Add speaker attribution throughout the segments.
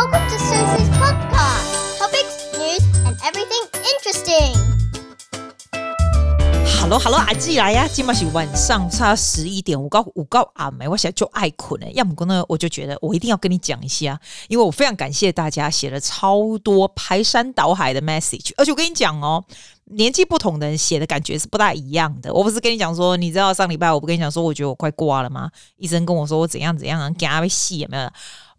Speaker 1: Welcome to Susie's podcast. Topics, news, and everything interesting.
Speaker 2: Hello，Hello，阿季来呀！今晚是晚上差十一点，我告我告阿梅，我现在就爱困了。要么呢，我就觉得我一定要跟你讲一下，因为我非常感谢大家写了超多排山倒海的 message，而且我跟你讲哦。年纪不同的人写的感觉是不大一样的。我不是跟你讲说，你知道上礼拜我不跟你讲说，我觉得我快挂了吗？医生跟我说我怎样怎样，给他被戏有没有？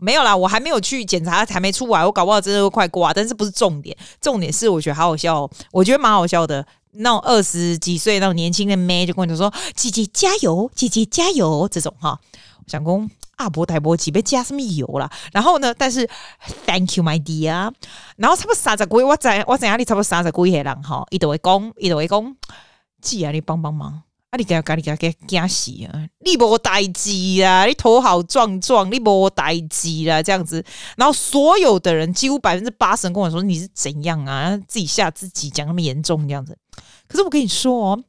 Speaker 2: 没有啦，我还没有去检查，还没出来，我搞不好真的会快挂。但是不是重点，重点是我觉得好好笑，我觉得蛮好笑的。那种二十几岁那种年轻的妹就跟我说：“姐姐加油，姐姐加油。”这种哈，我想说。大波大波几杯加什么油啦？然后呢？但是 Thank you, my dear。然后差不多三十几，我在我在哪里？差不多三十几个人哈，一直会讲，一直会讲，姐啊，你帮帮忙啊！你给他，你给他，给惊死啊！你无代志啊！你头好壮壮，你无代志啦，这样子。然后所有的人几乎百分之八十人跟我说，你是怎样啊？自己吓自己，讲那么严重这样子。可是我跟你说哦。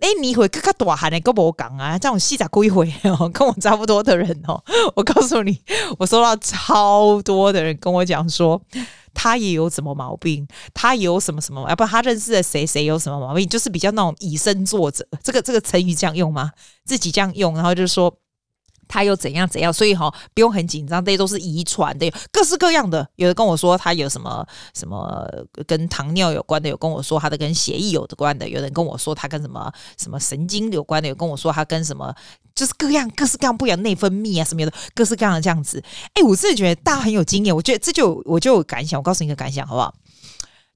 Speaker 2: 哎，你会更加大汉的，跟我讲啊，这种细杂归回哦，跟我差不多的人哦，我告诉你，我收到超多的人跟我讲说，他也有什么毛病，他有什么什么，啊不他认识的谁谁有什么毛病，就是比较那种以身作则，这个这个成语这样用吗？自己这样用，然后就是说。他又怎样怎样，所以哈不用很紧张，这些都是遗传的，各式各样的。有的跟我说他有什么什么跟糖尿有关的，有跟我说他的跟血液有关的，有人跟我说他跟什么什么神经有关的，有跟我说他跟什么就是各样各式各样不一样内分泌啊什么的，各式各样的这样子。哎，我真的觉得大家很有经验，我觉得这就我就有感想，我告诉你一个感想好不好？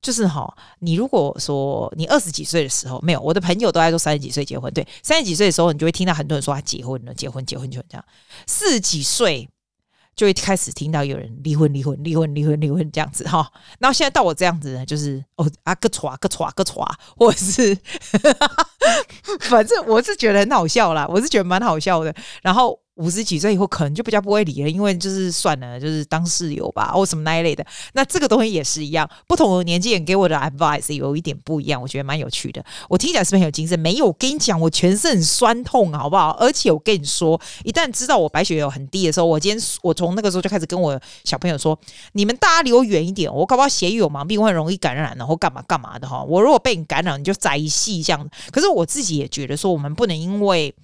Speaker 2: 就是哈，你如果说你二十几岁的时候没有，我的朋友都在说三十几岁结婚，对，三十几岁的时候，你就会听到很多人说他结婚了，结婚，结婚，就这样。四十几岁就会开始听到有人离婚，离婚，离婚，离婚，离婚这样子哈。然后现在到我这样子呢，就是哦啊个歘个歘个歘，或者是，反正我是觉得很好笑啦，我是觉得蛮好笑的。然后。五十几岁以后可能就比较不会理了，因为就是算了，就是当室友吧，或什么那一类的。那这个东西也是一样，不同的年纪人给我的 advice 有一点不一样，我觉得蛮有趣的。我听起来是不是很有精神？没有，我跟你讲，我全身很酸痛，好不好？而且我跟你说，一旦知道我白血球很低的时候，我今天我从那个时候就开始跟我小朋友说，你们大家离我远一点，我搞不好血液有毛病，我很容易感染，然后干嘛干嘛的哈。我如果被你感染，你就宅戏这样。可是我自己也觉得说，我们不能因为。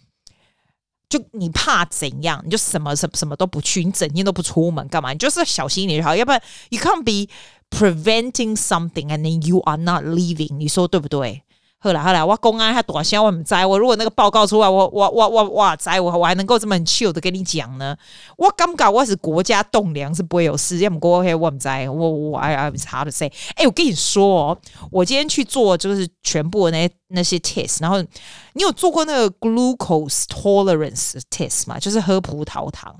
Speaker 2: 就你怕怎样，你就什么什么什么都不去，你整天都不出门干嘛？你就是小心一点就好，要不然 you can't be preventing something and then you are not leaving，你说对不对？后来后来，我公安还多少我们在，我如果那个报告出来，我我我我哇在，我我还能够这么 chill 的跟你讲呢？我感觉我是国家栋梁是不会有事，要么过黑我们在，我我 I I was hard to say。哎，我跟你说哦，我今天去做就是全部的那那些 test，然后你有做过那个 glucose tolerance test 吗？就是喝葡萄糖。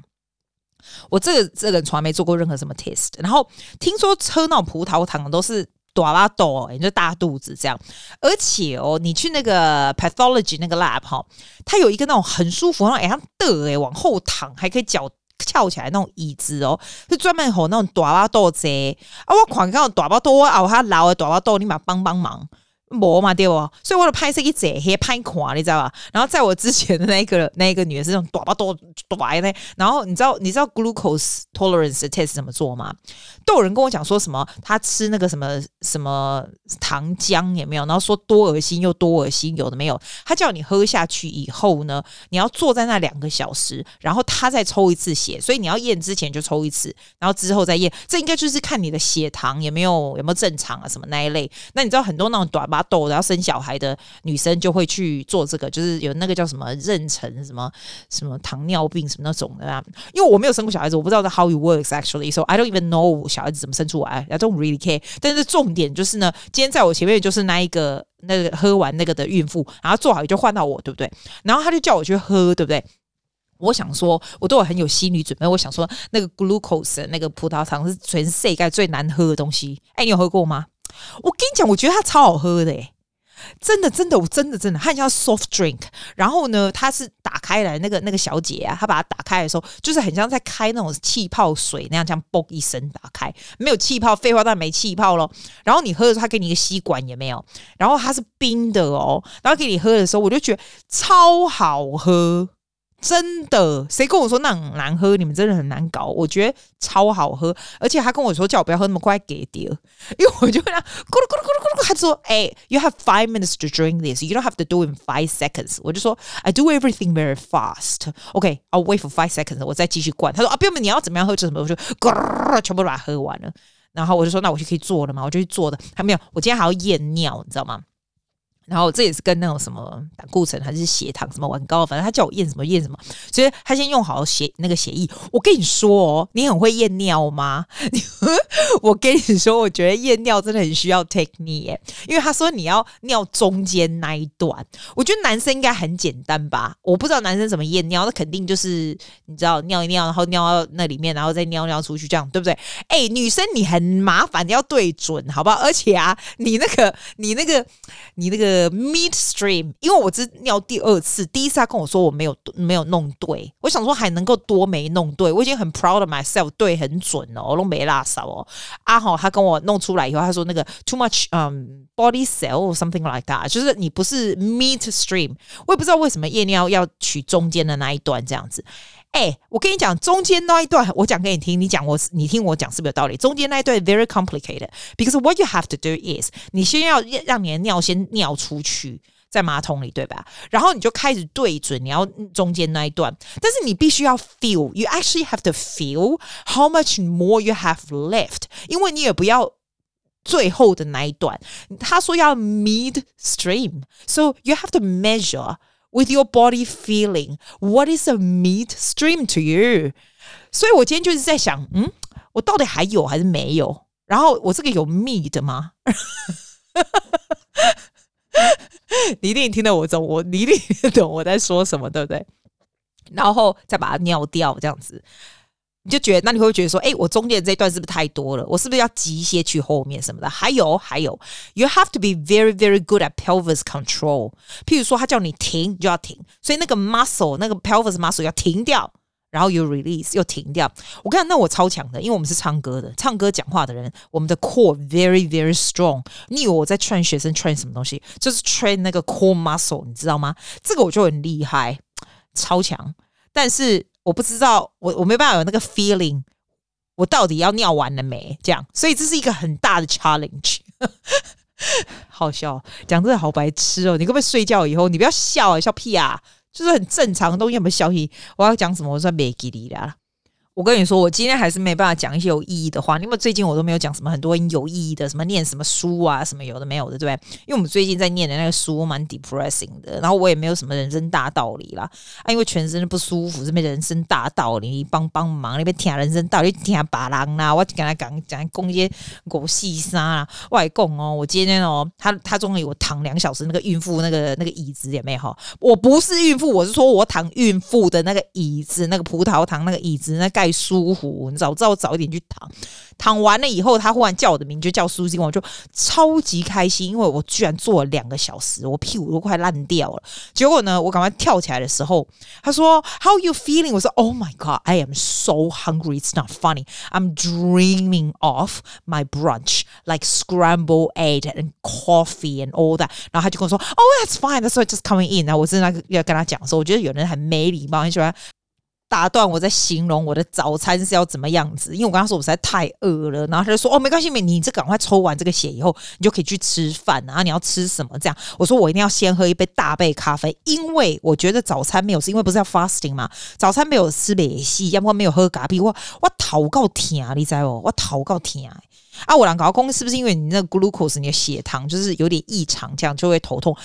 Speaker 2: 我这个这个从来没做过任何什么 test，然后听说喝那种葡萄糖都是。大拉豆，你就大肚子这样，而且哦，你去那个 pathology 那个 lab 哈，它有一个那种很舒服，然后哎呀的哎，往后躺还可以脚翘起来那种椅子哦，是专门吼那种大拉豆子啊，我狂看到大拉豆啊，我还老的大拉豆，你嘛帮帮忙。磨嘛对不？所以我的拍摄一直黑拍垮，你知道吧？然后在我之前的那个那个女的是那种短吧多短的，然后你知道你知道 glucose tolerance test 怎么做吗？都有人跟我讲说什么，他吃那个什么什么糖浆也没有，然后说多恶心又多恶心，有的没有。他叫你喝下去以后呢，你要坐在那两个小时，然后他再抽一次血，所以你要验之前就抽一次，然后之后再验。这应该就是看你的血糖有没有有没有正常啊什么那一类。那你知道很多那种短吧。痘，然后生小孩的女生就会去做这个，就是有那个叫什么妊娠什么什么糖尿病什么那种的啊。因为我没有生过小孩子，我不知道 how it works actually, so I don't even know 小孩子怎么生出来。I don't really care。但是重点就是呢，今天在我前面就是那一个那个喝完那个的孕妇，然后做好也就换到我，对不对？然后他就叫我去喝，对不对？我想说，我都有很有心理准备。我想说，那个 glucose 那个葡萄糖是全世界最难喝的东西。哎，你有喝过吗？我跟你讲，我觉得它超好喝的，诶，真的，真的，我真的，真的，它很像 soft drink。然后呢，它是打开来，那个那个小姐啊，她把它打开的时候，就是很像在开那种气泡水那样，这样嘣一声打开，没有气泡，废话，当然没气泡咯。然后你喝的时候，他给你一个吸管，也没有。然后它是冰的哦，然后给你喝的时候，我就觉得超好喝。真的，谁跟我说那很难喝？你们真的很难搞。我觉得超好喝，而且他跟我说叫我不要喝那么快给掉，因为我就跟他咕噜咕噜咕噜咕噜，他说：“ 哎、，you have five minutes to drink this, you don't have to do it in five seconds。”我就说：“I do everything very fast. OK, I'll wait for five seconds。”我再继续灌。他说：“啊，不用，你要怎么样喝就怎么。”我就咕噜全部把它喝完了。然后我就说：“那我就可以做了嘛？”我就去做的。还没有，我今天还要验尿，你知道吗？然后这也是跟那种什么胆固醇还是血糖什么很高，反正他叫我验什么验什么，所以他先用好血那个血液。我跟你说哦，你很会验尿吗？我跟你说，我觉得验尿真的很需要 technique 耶，因为他说你要尿中间那一段。我觉得男生应该很简单吧？我不知道男生怎么验尿，那肯定就是你知道尿一尿，然后尿到那里面，然后再尿尿出去，这样对不对？哎，女生你很麻烦，你要对准，好不好？而且啊，你那个你那个你那个。Midstream，因为我是尿第二次，第一次他跟我说我没有没有弄对，我想说还能够多没弄对，我已经很 proud of myself，对很准哦，我都没拉少哦。阿豪他跟我弄出来以后，他说那个 too much um body cell or something like that，就是你不是 midstream，我也不知道为什么夜尿要取中间的那一段这样子。哎、欸，我跟你讲，中间那一段我讲给你听，你讲我，你听我讲是不是有道理？中间那一段 very complicated，because what you have to do is，你先要让你的尿先尿出去，在马桶里，对吧？然后你就开始对准你要中间那一段，但是你必须要 feel，you actually have to feel how much more you have left，因为你也不要最后的那一段。他说要 midstream，so you have to measure。 With your body feeling, what is a meat stream to you？所以我今天就是在想，嗯，我到底还有还是没有？然后我这个有 meat 吗？你一定听得我懂，我你一定懂我在说什么，对不对？然后再把它尿掉，这样子。你就觉得，那你会不会觉得说，哎，我中间这一段是不是太多了？我是不是要挤一些去后面什么的？还有，还有，you have to be very, very good at pelvis control。譬如说，他叫你停，你就要停。所以那个 muscle，那个 pelvis muscle 要停掉，然后 you release 又停掉。我看，那我超强的，因为我们是唱歌的，唱歌讲话的人，我们的 core very, very strong。你以为我在 train 学生 train 什么东西？就是 train 那个 core muscle，你知道吗？这个我就很厉害，超强。但是。我不知道，我我没办法有那个 feeling，我到底要尿完了没？这样，所以这是一个很大的 challenge。好笑，讲真的好白痴哦！你可不可以睡觉以后，你不要笑啊，笑屁啊！就是很正常的东西，有没有消息？我要讲什么？我算没给你啦。我跟你说，我今天还是没办法讲一些有意义的话，因为最近我都没有讲什么很多有意义的，什么念什么书啊，什么有的没有的，对不对？因为我们最近在念的那个书蛮 depressing 的，然后我也没有什么人生大道理啦，啊，因为全身不舒服，这边人生大道理你帮帮忙，那边听人生道理听别人啦，我跟他讲讲讲一些狗屁啥啦，外供哦，我今天哦，他他终于我躺两小时那个孕妇那个那个椅子也没有，我不是孕妇，我是说我躺孕妇的那个椅子，那个葡萄糖那个椅子那盖。舒服，你早知道我早一点去躺，躺完了以后，他忽然叫我的名，就叫苏金，我就超级开心，因为我居然坐了两个小时，我屁股都快烂掉了。结果呢，我赶快跳起来的时候，他说 How are you feeling？我说 Oh my God, I am so hungry. It's not funny. I'm dreaming of my brunch, like scrambled egg and coffee and all that。然后他就跟我说 Oh, that's fine. That's why just coming in。然后我正在要跟他讲说，我觉得有人很没礼貌，很喜欢。打断我在形容我的早餐是要怎么样子，因为我跟他说我实在太饿了，然后他就说哦没关系，你你这赶快抽完这个血以后，你就可以去吃饭，然后你要吃什么这样？我说我一定要先喝一杯大杯咖啡，因为我觉得早餐没有吃，因为不是要 fasting 嘛，早餐没有吃美西，要不然没有喝咖啡，我我头够疼，你知道不？我头够疼啊！我两个老公是不是因为你那个 glucose 你的血糖就是有点异常，这样就会头痛？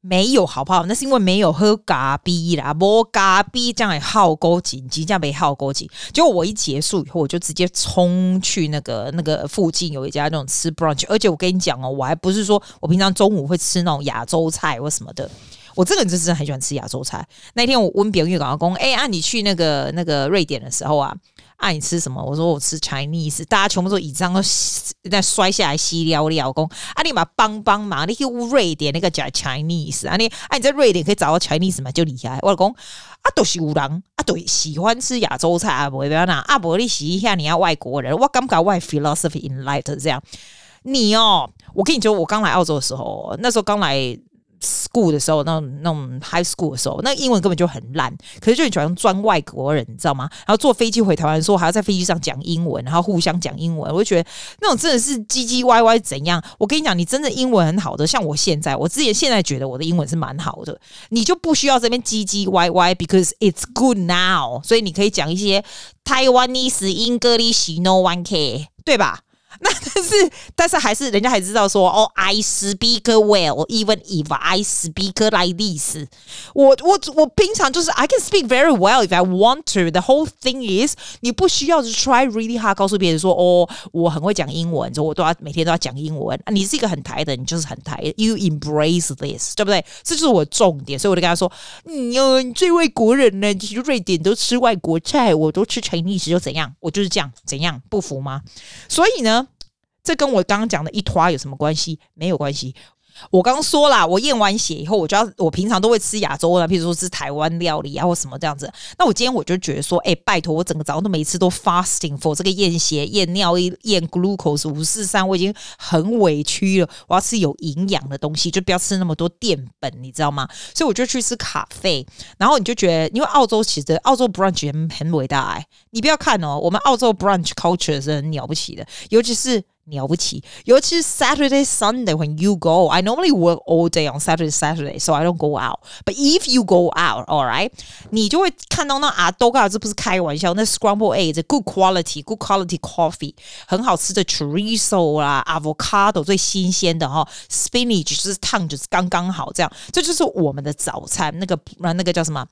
Speaker 2: 没有好不好？那是因为没有喝咖啡啦，无咖啡这样也耗够紧，这样没耗够紧。结果我一结束以后，我就直接冲去那个那个附近有一家那种吃 brunch，而且我跟你讲哦，我还不是说我平常中午会吃那种亚洲菜或什么的，我这个人就是很喜欢吃亚洲菜。那天我温炳玉跟我讲，哎，啊你去那个那个瑞典的时候啊。啊，你吃什么？我说我吃 Chinese，大家全部都椅子上都在摔下来，稀尿尿。公啊，你嘛帮帮忙，你去瑞典那个叫 Chinese，啊你啊你在瑞典可以找到 Chinese 嘛，就厉害。我讲啊，都是有人啊，都喜欢吃亚洲菜啊，不会不要拿啊，不你洗一下，你要外国人，我感觉外 philosophy in light 这样。你哦，我跟你说，我刚来澳洲的时候，那时候刚来。School 的时候，那那种 high school 的时候，那英文根本就很烂，可是就很喜欢装外国人，你知道吗？然后坐飞机回台湾的时候，还要在飞机上讲英文，然后互相讲英文，我就觉得那种真的是唧唧歪歪怎样？我跟你讲，你真的英文很好的，像我现在，我之前现在觉得我的英文是蛮好的，你就不需要这边唧唧歪歪，because it's good now，所以你可以讲一些 Taiwanese English no one care，对吧？那但是但是还是人家还知道说哦，I speak well even if I speak like this。我我我平常就是 I can speak very well if I want to。The whole thing is 你不需要去 try really hard 告诉别人说哦，我很会讲英文，说我都要每天都要讲英文。你是一个很台的，你就是很台，You embrace this，对不对？这就是我重点，所以我就跟他说，你哟，你最外国人呢，就是瑞典都吃外国菜，我都吃 Chinese 又怎样？我就是这样，怎样不服吗？所以呢？这跟我刚刚讲的一拖有什么关系？没有关系。我刚刚说啦，我验完血以后，我就要我平常都会吃亚洲的，譬如说吃台湾料理啊，或什么这样子。那我今天我就觉得说，哎，拜托，我整个早上都每次都 fasting for 这个验血、验尿、验 glucose 五四三，我已经很委屈了。我要吃有营养的东西，就不要吃那么多淀粉，你知道吗？所以我就去吃咖啡。然后你就觉得，因为澳洲其实澳洲 brunch 很很伟大哎，你不要看哦，我们澳洲 brunch culture 是很了不起的，尤其是。了不起，尤其是 Saturday, Sunday when you go. I normally work all day on Saturday, Saturday, so I don't go out. But if you go out, all right，你就会看到那啊，都告这不是开玩笑，那 scrambled eggs, good quality, good quality coffee，很好吃的 chorizo 啦，avocado 最新鲜的哈，spinach 就是烫就是刚刚好这样，这就是我们的早餐。那个那个叫什么？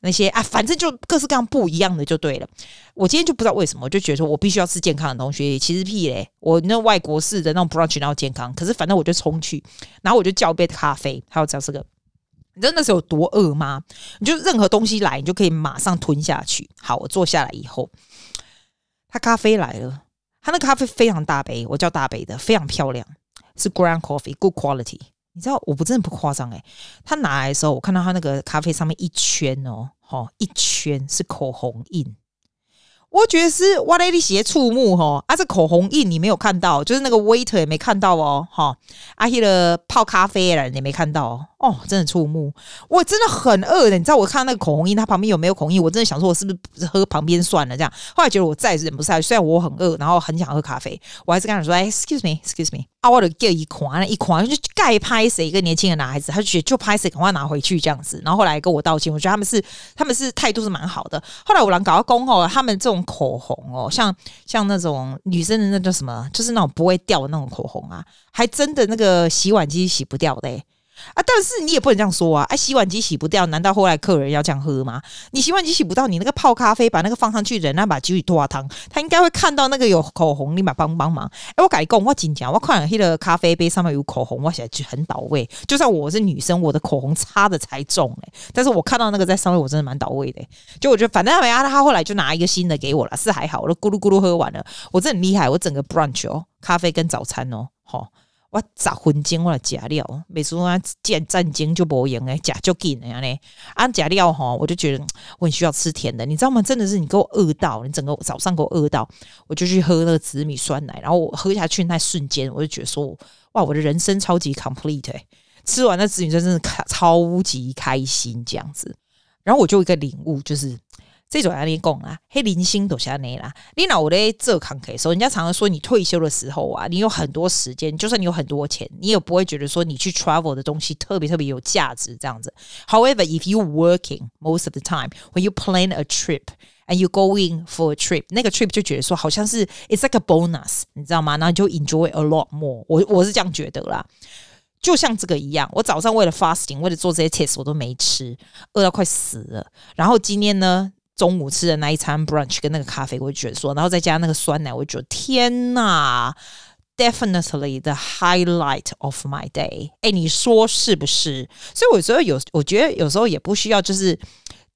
Speaker 2: 那些啊，反正就各式各样不一样的就对了。 我今天就不知道为什么，我就觉得说我必须要吃健康的东西。其实屁嘞，我那外国式的那种 brunch 然后健康，可是反正我就冲去，然后我就叫一杯咖啡，还有叫这个。你知道那时候有多饿吗？你就任何东西来，你就可以马上吞下去。好，我坐下来以后，他咖啡来了，他那咖啡非常大杯，我叫大杯的，非常漂亮，是 ground coffee，good quality。你知道我不真的不夸张诶，他拿来的时候，我看到他那个咖啡上面一圈哦，吼，一圈是口红印。我觉得是哇嘞，你写触目哈，啊，这口红印你没有看到，就是那个 waiter 也没看到哦，哈，阿希的泡咖啡的人也没看到哦。哦，真的触目，我真的很饿的。你知道我看到那个口红印，它旁边有没有口红印？我真的想说，我是不是喝旁边算了？这样，后来觉得我再也忍不下去。虽然我很饿，然后很想喝咖啡，我还是跟他说：“哎，excuse me，excuse me。”啊，我的叫一款一款就盖拍谁一个年轻的男孩子，他就觉得就拍谁赶快拿回去这样子。然后后来跟我道歉，我觉得他们是他们是态度是蛮好的。后来我俩搞到工哦，他们这种口红哦，像像那种女生的那叫什么，就是那种不会掉的那种口红啊，还真的那个洗碗机洗不掉的、啊！但是你也不能这样说啊！哎、洗碗机洗不掉，难道后来客人要这样喝吗？你洗碗机洗不到，你那个泡咖啡把那个放上去，人那把酒里拖汤，他应该会看到那个有口红，立马帮帮忙。哎、欸，我改讲，我紧讲，我看了那个咖啡杯上面有口红，我现在就很倒胃。就算我是女生，我的口红擦的才重哎、但是我看到那个在上面，我真的蛮倒胃的、就我觉得，反正他没啊，他后来就拿一个新的给我了，是还好，我都咕噜咕噜喝完了。我真的很厉害，我整个 brunch 哦，咖啡跟早餐哦，齁。我十分钟我来加料，每次我见战争就不赢诶，加就紧诶呢。按加料吼，我就觉得 我很需要吃甜的，你知道吗？真的是你给我饿到，你整个早上给我饿到，我就去喝那个紫米酸奶，然后我喝下去那瞬间，我就觉得说，哇，我的人生超级 complete，吃完那紫米酸真的超级开心这样子，然后我就有一个领悟就是。这种压力讲啊，黑零星都下内啦。你脑我咧做康 K 时候，人家常常说你退休的时候啊，你有很多时间，就算你有很多钱，你也不会觉得说你去 travel 的东西特别特别有价值这样子。However, if you working most of the time, when you plan a trip and you going for a trip，那个 trip 就觉得说好像是 it's like a bonus，你知道吗？然后就 enjoy a lot more 我。我我是这样觉得啦。就像这个一样，我早上为了 fasting，为了做这些 test，我都没吃，饿到快死了。然后今天呢？中午吃的那一餐 brunch 跟那个咖啡，我觉得说，然后再加那个酸奶，我觉得天呐，definitely the highlight of my day。哎，你说是不是？所以我觉得有，我觉得有时候也不需要就是。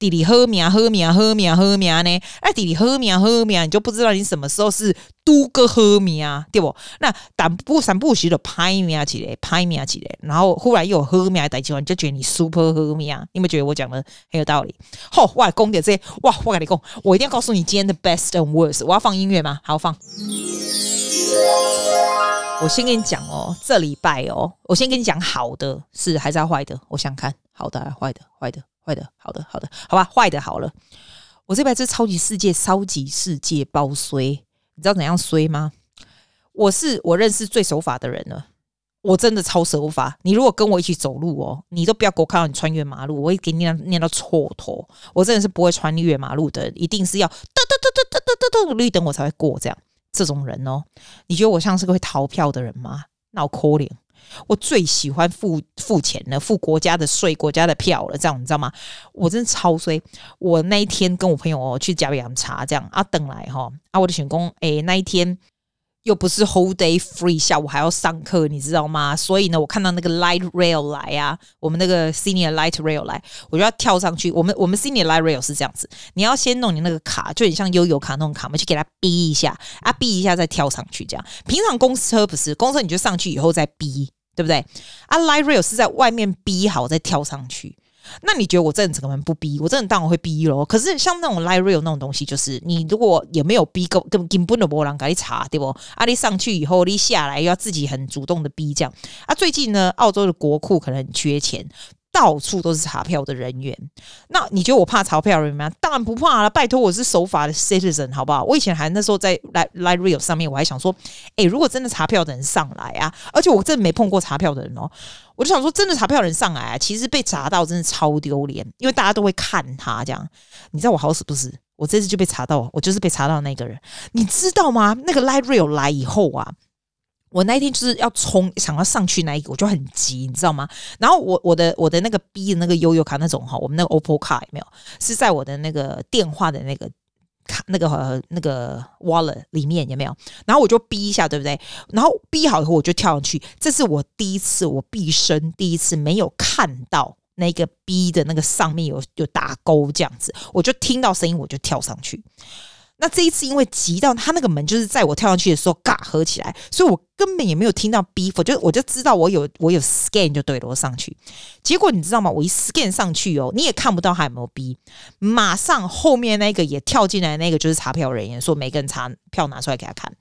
Speaker 2: 弟弟喝命喝命喝命喝命呢？哎，弟弟喝命喝命，你就不知道你什么时候是都个喝命啊，对不？那但不三不时的拍命起来，拍命起来，然后忽然又有喝命带起来，你就觉得你 super 喝命。你有没有觉得我讲的很有道理？好，我来讲点这。哇，我跟你讲，我一定要告诉你今天的 best and worst。我要放音乐吗？好，放。我先跟你讲哦，这礼拜哦，我先跟你讲好的是还是要坏的？我想看好的还是坏的？坏的，坏的，好的，好的，好吧，坏的好了。我这边是超级世界，超级世界包衰，你知道怎样衰吗？我是我认识最守法的人了，我真的超守法。你如果跟我一起走路哦，你都不要给我看到你穿越马路，我会给你念念到蹉跎。我真的是不会穿越马路的，一定是要哒哒哒哒哒哒哒绿灯我才会过这样。这种人哦，你觉得我像是个会逃票的人吗？那我可怜，我最喜欢付付钱了，付国家的税、国家的票了，这样你知道吗？我真的超衰。我那一天跟我朋友哦去加杯茶，这样啊等来哈啊，我的选工哎那一天。又不是 whole day free，下午还要上课，你知道吗？所以呢，我看到那个 light rail 来啊，我们那个 senior light rail 来，我就要跳上去。我们我们 senior light rail 是这样子，你要先弄你那个卡，就很像悠游卡那种卡嘛，去给它逼一下啊，逼一下再跳上去这样。平常公车不是，公车你就上去以后再逼，对不对？啊，light rail 是在外面逼好再跳上去。那你觉得我真的怎么不逼？我真的当然会逼喽。可是像那种 live rail 那种东西，就是你如果也没有逼，根根根本都没人给你查，对不？啊，你上去以后，你下来又要自己很主动的逼这样。啊，最近呢，澳洲的国库可能很缺钱。到处都是查票的人员，那你觉得我怕查票人员吗？当然不怕了，拜托我是守法的 citizen，好不好？我以前还那时候在 light rail 上面，我还想说，诶，如果真的查票的人上来啊，而且我真的没碰过查票的人哦，我就想说，真的查票人上来啊，其实被查到真的超丢脸，因为大家都会看他这样。你知道我好死不死，我这次就被查到，我就是被查到那个人，你知道吗？那个 light rail 来以后啊。我那一天就是要冲，想要上去那一个，我就很急，你知道吗？然后我我的我的那个 B 的那个悠悠卡那种哈，我们那个 OPPO 卡有没有？是在我的那个电话的那个卡那个那个 wallet 里面有没有？然后我就 B 一下，对不对？然后 B 好以后我就跳上去，这是我第一次，我毕生第一次没有看到那个 B 的那个上面有有打勾这样子，我就听到声音我就跳上去。那这一次因为急到他那个门就是在我跳上去的时候嘎合起来，所以我根本也没有听到 B，我就我就知道我有我有 scan 就对了，我上去。结果你知道吗？我一 scan 上去哦，你也看不到他有没有 B，马上后面那个也跳进来，那个就是查票人员说每个人查票拿出来给他看，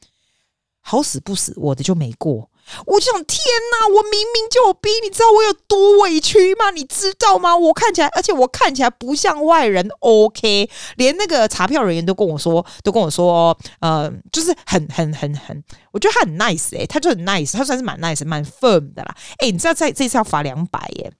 Speaker 2: 好死不死我的就没过。我就想，天哪！我明明就有逼，你知道我有多委屈吗？你知道吗？我看起来，而且我看起来不像外人。OK，连那个查票人员都跟我说，都跟我说，呃，就是很很很很，我觉得他很 nice 诶、他就很 nice，他算是蛮 nice、蛮 firm 的啦。诶、你知道，在这次要罚两百耶。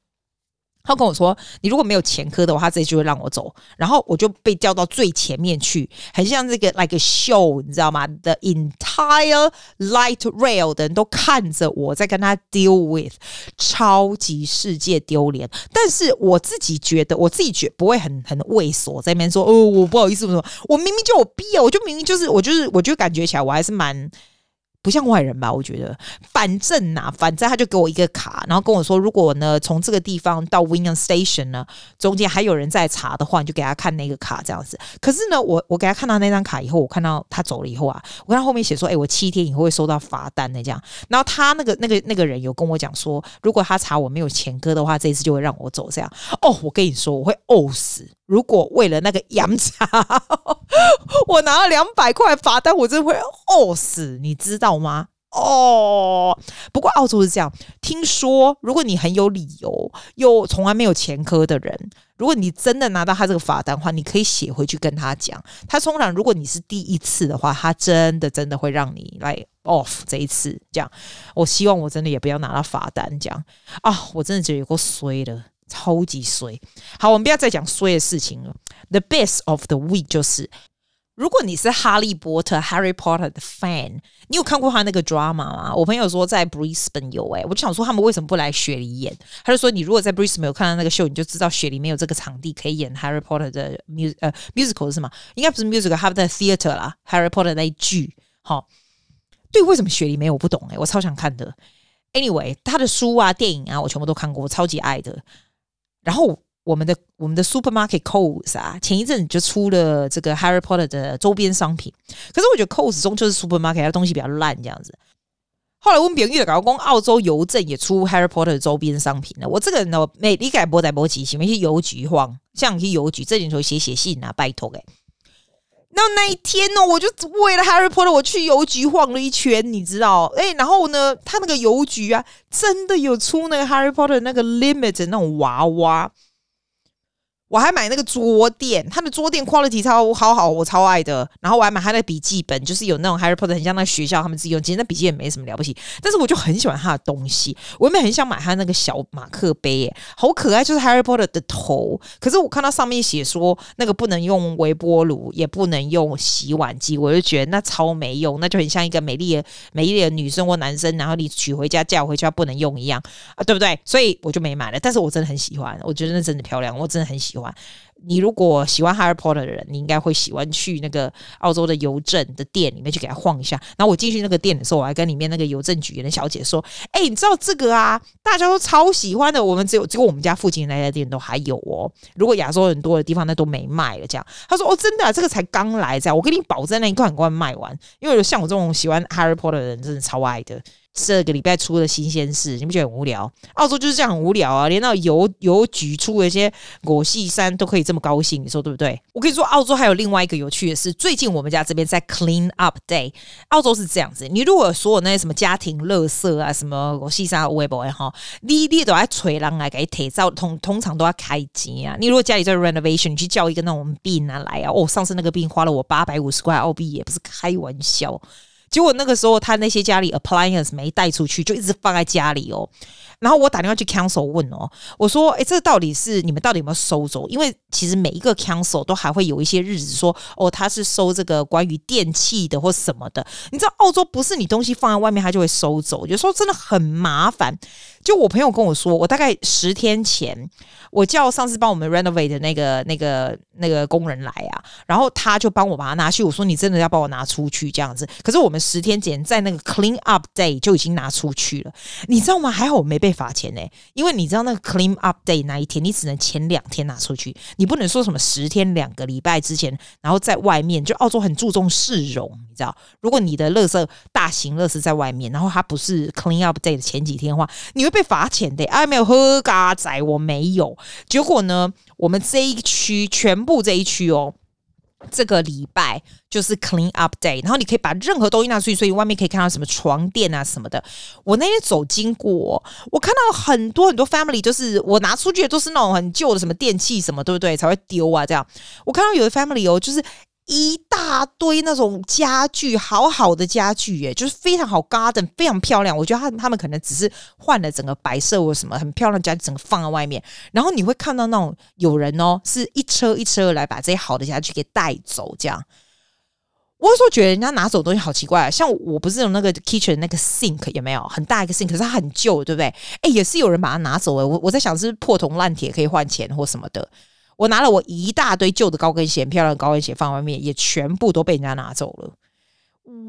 Speaker 2: 他跟我说：“你如果没有前科的话，他这就会让我走。”然后我就被叫到最前面去，很像这个 like a show，你知道吗？The entire light rail 的人都看着我在跟他 deal with，超级世界丢脸。但是我自己觉得，我自己觉不会很很猥琐，在那边说：“哦，我不好意思，什么？我明明就有逼啊，我就明明就是，我就是，我就感觉起来我还是蛮。”不像外人吧？我觉得，反正呐、啊，反正他就给我一个卡，然后跟我说，如果呢从这个地方到 Wynyard Station 呢，中间还有人在查的话，你就给他看那个卡这样子。可是呢，我我给他看到那张卡以后，我看到他走了以后啊，我看他后面写说，哎、我七天以后会收到罚单的这样。然后他那个那个那个人有跟我讲说，如果他查我没有前科的话，这一次就会让我走这样。哦，我跟你说，我会呕死。如果为了那个洋茶，我拿了两百块罚单，我真的会饿死，你知道吗？哦，不过澳洲是这样，听说如果你很有理由，又从来没有前科的人，如果你真的拿到他这个罚单的话，你可以写回去跟他讲。他通常如果你是第一次的话，他真的真的会让你来 off 这一次。这样，我希望我真的也不要拿到罚单。这样啊，我真的觉得有够衰的。超级衰，好，我们不要再讲衰的事情了。The best of the week 就是，如果你是哈利波特 Harry Potter 的 fan，你有看过他那个 drama 吗？我朋友说在 Brisbane 有诶、欸，我就想说他们为什么不来雪梨演？他就说你如果在 Brisbane 有看到那个秀，你就知道雪梨没有这个场地可以演 Harry Potter 的 mus 呃 musical 是吗？应该不是 musical，他们的 theater 啦，Harry Potter 那一剧。好，对，为什么雪梨没有？我不懂诶、欸，我超想看的。Anyway，他的书啊、电影啊，我全部都看过，我超级爱的。然后我们的我们的 supermarket Coles 啊，前一阵就出了这个 Harry Potter 的周边商品。可是我觉得 Coles 终究是 supermarket，它的东西比较烂这样子。后来我们别的搞工，澳洲邮政也出 Harry Potter 的周边商品了。我这个人呢，没理解波仔波奇，喜欢去邮局晃，像去邮局这里头写写信啊，拜托诶。那那一天呢，我就为了 Harry Potter，我去邮局晃了一圈，你知道？哎，然后呢，他那个邮局啊，真的有出那个 Harry Potter 那个 Limit 那种娃娃。我还买那个桌垫，它的桌垫 quality 超好好，我超爱的。然后我还买它的笔记本，就是有那种 Harry Potter 很像那学校他们自己用，其实那笔记本没什么了不起，但是我就很喜欢它的东西。我原本很想买它那个小马克杯，耶，好可爱，就是 Harry Potter 的头。可是我看到上面写说那个不能用微波炉，也不能用洗碗机，我就觉得那超没用，那就很像一个美丽的美丽的女生或男生，然后你取回家叫回家不能用一样啊，对不对？所以我就没买了。但是我真的很喜欢，我觉得那真的漂亮，我真的很喜欢。你如果喜欢 Harry Potter 的人，你应该会喜欢去那个澳洲的邮政的店里面去给他晃一下。然后我进去那个店的时候，我还跟里面那个邮政局的小姐说：“哎、你知道这个啊？大家都超喜欢的。我们只有只有我们家附近那家店都还有哦。如果亚洲很多的地方那都没卖了。”这样他说：“哦，真的、啊，这个才刚来，这样我跟你保证，那一块很快卖完。因为像我这种喜欢 Harry Potter 的人，真的超爱的。”这个礼拜出的新鲜事，你不觉得很无聊？澳洲就是这样很无聊啊，连那邮邮局出的一些国际衫都可以这么高兴，你说对不对？我跟你说，澳洲还有另外一个有趣的事，最近我们家这边在 Clean Up Day，澳洲是这样子，你如果说那些什么家庭垃圾啊，什么国际衫、微博哈，你你都要催人来给提照，通通常都要开机啊。你如果家里在 renovation，你去叫一个那种兵啊来啊，哦，上次那个兵花了我八百五十块澳币，也不是开玩笑。结果那个时候，他那些家里 appliance 没带出去，就一直放在家里哦。然后我打电话去 council 问哦，我说：“哎，这到底是你们到底有没有收走？因为其实每一个 council 都还会有一些日子说，哦，他是收这个关于电器的或什么的。你知道澳洲不是你东西放在外面，他就会收走，有时候真的很麻烦。就我朋友跟我说，我大概十天前。”我叫上次帮我们 renovate 的那个、那个、那个工人来啊，然后他就帮我把它拿去。我说你真的要帮我拿出去这样子？可是我们十天前在那个 clean up day 就已经拿出去了，你知道吗？还好我没被罚钱呢、因为你知道那个 clean up day 那一天，你只能前两天拿出去，你不能说什么十天两个礼拜之前，然后在外面。就澳洲很注重市容，如果你的垃圾大型垃圾在外面，然后它不是 clean up day 的前几天的话，你会被罚钱的、欸。哎，没有喝嘎仔，我没有。结果呢，我们这一区全部这一区哦，这个礼拜就是 clean up day，然后你可以把任何东西拿出去，所以外面可以看到什么床垫啊什么的。我那天走经过，我看到很多很多 family，就是我拿出去的都是那种很旧的什么电器什么，对不对？才会丢啊这样。我看到有的 family 哦，就是。一大堆那种家具，好好的家具耶，就是非常好，garden 非常漂亮。我觉得他他们可能只是换了整个白色或什么很漂亮家具，整个放在外面。然后你会看到那种有人哦，是一车一车来把这些好的家具给带走。这样，我有时候觉得人家拿走东西好奇怪啊。像我不是有那个 kitchen 那个 sink 有没有很大一个 sink，可是它很旧，对不对？哎，也是有人把它拿走了。我我在想是不是破铜烂铁可以换钱或什么的。我拿了我一大堆旧的高跟鞋，漂亮的高跟鞋放外面，也全部都被人家拿走了。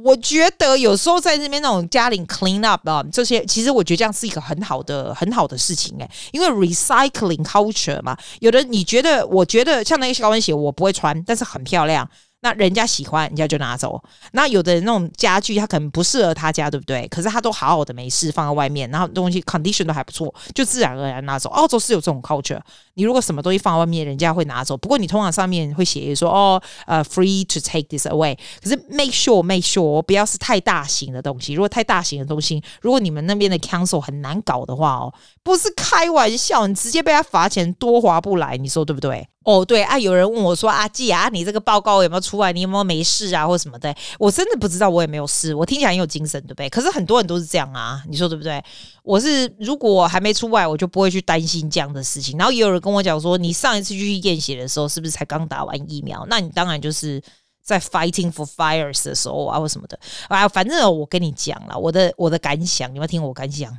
Speaker 2: 我觉得有时候在那边那种家里 clean up 啊，这些其实我觉得这样是一个很好的、很好的事情哎，因为 recycling culture 嘛。有的你觉得，我觉得像那些高跟鞋我不会穿，但是很漂亮。那人家喜欢，人家就拿走。那有的人那种家具，他可能不适合他家，对不对？可是他都好好的没事，放在外面，然后东西 condition 都还不错，就自然而然拿走。澳洲是有这种 culture，你如果什么东西放在外面，人家会拿走。不过你通常上面会写说哦，呃，free to take this away。可是 make sure make sure 不要是太大型的东西。如果太大型的东西，如果你们那边的 council 很难搞的话哦，不是开玩笑，你直接被他罚钱，多划不来，你说对不对？哦，对啊，有人问我说：“阿季啊，你这个报告有没有出来？你有没有没事啊，或什么的？”我真的不知道，我也没有事，我听起来很有精神，对不对？可是很多人都是这样啊，你说对不对？我是如果还没出来，我就不会去担心这样的事情。然后也有人跟我讲说：“你上一次去验血的时候，是不是才刚打完疫苗？那你当然就是在 fighting for fires 的时候啊，或什么的啊。反正我跟你讲了，我的我的感想，你要听我感想。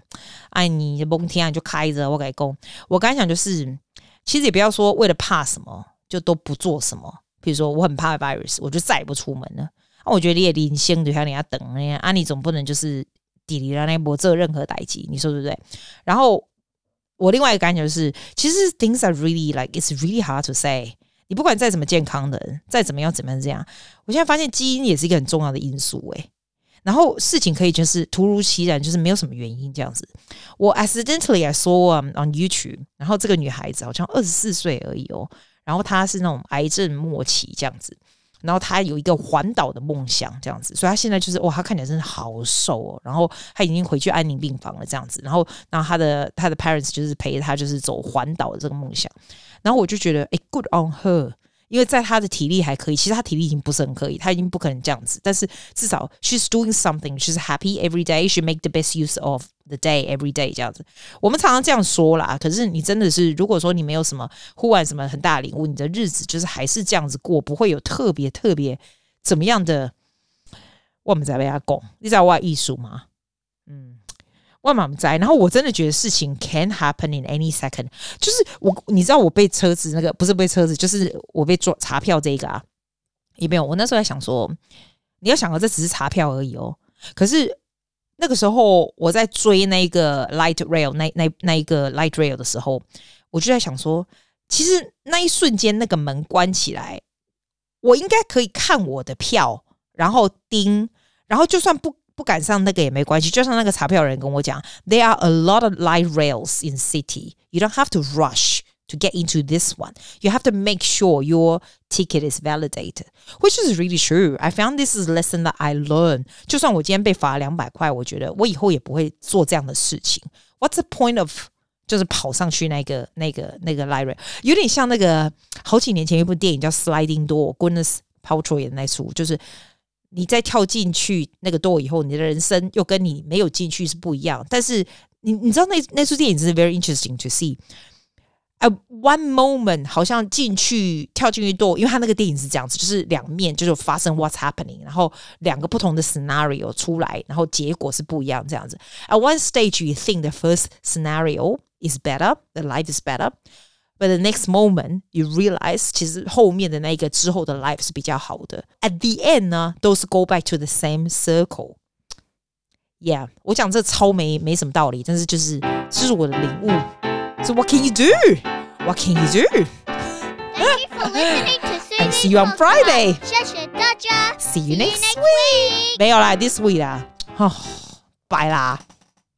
Speaker 2: 哎，你蒙天啊，你就开着我改工。我感想就是。其实也不要说为了怕什么就都不做什么，比如说我很怕 virus，我就再也不出门了。那我觉得你也领先，就像你要等那样啊，你总不能就是底里让那不做任何代志，你说对不对？然后我另外一个感觉就是，其实 things are really like it's really hard to say。你不管再怎么健康的人，再怎么样怎么样这样，我现在发现基因也是一个很重要的因素诶、然后事情可以就是突如其来，就是没有什么原因这样子。我 accidentally I saw on YouTube，然后这个女孩子好像二十四岁而已哦，然后她是那种癌症末期这样子。然后他有一个环岛的梦想，这样子，所以他现在就是哇，他看起来真的好瘦哦。然后他已经回去安宁病房了，这样子。然后，然后他的他的 parents 就是陪他，就是走环岛的这个梦想。然后我就觉得，哎，good on her。因为在他的体力还可以，其实他体力已经不是很可以，他已经不可能这样子。但是至少 she's doing something，she's happy every day. She make the best use of the day every day 这样子。我们常常这样说啦，可是你真的是，如果说你没有什么忽然什么很大领悟，你的日子就是还是这样子过，不会有特别特别怎么样的。我们在为他讲，你知道我艺术吗？万马在，然后我真的觉得事情 can happen in any second。就是我，你知道我被车子那个不是被车子，就是我被抓查票这个啊，也没有。我那时候在想说，你要想到这只是查票而已哦。可是那个时候我在追那个 light rail 那那那一个 light rail 的时候，我就在想说，其实那一瞬间那个门关起来，我应该可以看我的票，然后盯，然后就算不。不赶上那个也没关系，就像那个查票人跟我讲，There are a lot of light rails in city. You don't have to rush to get into this one. You have to make sure your ticket is validated, which is really true. I found this is a lesson that I learned. 就算我今天被罚两百块，我觉得我以后也不会做这样的事情。What's the point of 就是跑上去那个那个那个 light rail？有点像那个好几年前一部电影叫《Sliding Door》，Gwyneth Paltrow 演的那出，就是。 你在跳进去那个 door 以后，你的人生又跟你没有进去是不一样。但是你你知道那那出电影是 very interesting to see。At one moment 好像进去跳进去 door，因为他那个电影是这样子，就是两面就是发生 what's happening，然后两个不同的 scenario 出来，然后结果是不一样这样子。At one stage you think the first scenario is better, the life is better. But the next moment you realize，其实后面的那个之后的 life 是比较好的。At the end 呢，都是 go back to the same circle。Yeah，我讲这超没没什么道理，但是就是这是我的领悟。So what can you do? What can you do?
Speaker 1: Thank you for listening to
Speaker 2: And see you on Friday.
Speaker 1: 谢谢大家。
Speaker 2: See you next week. 没有啦，this week 啦。哦，拜啦。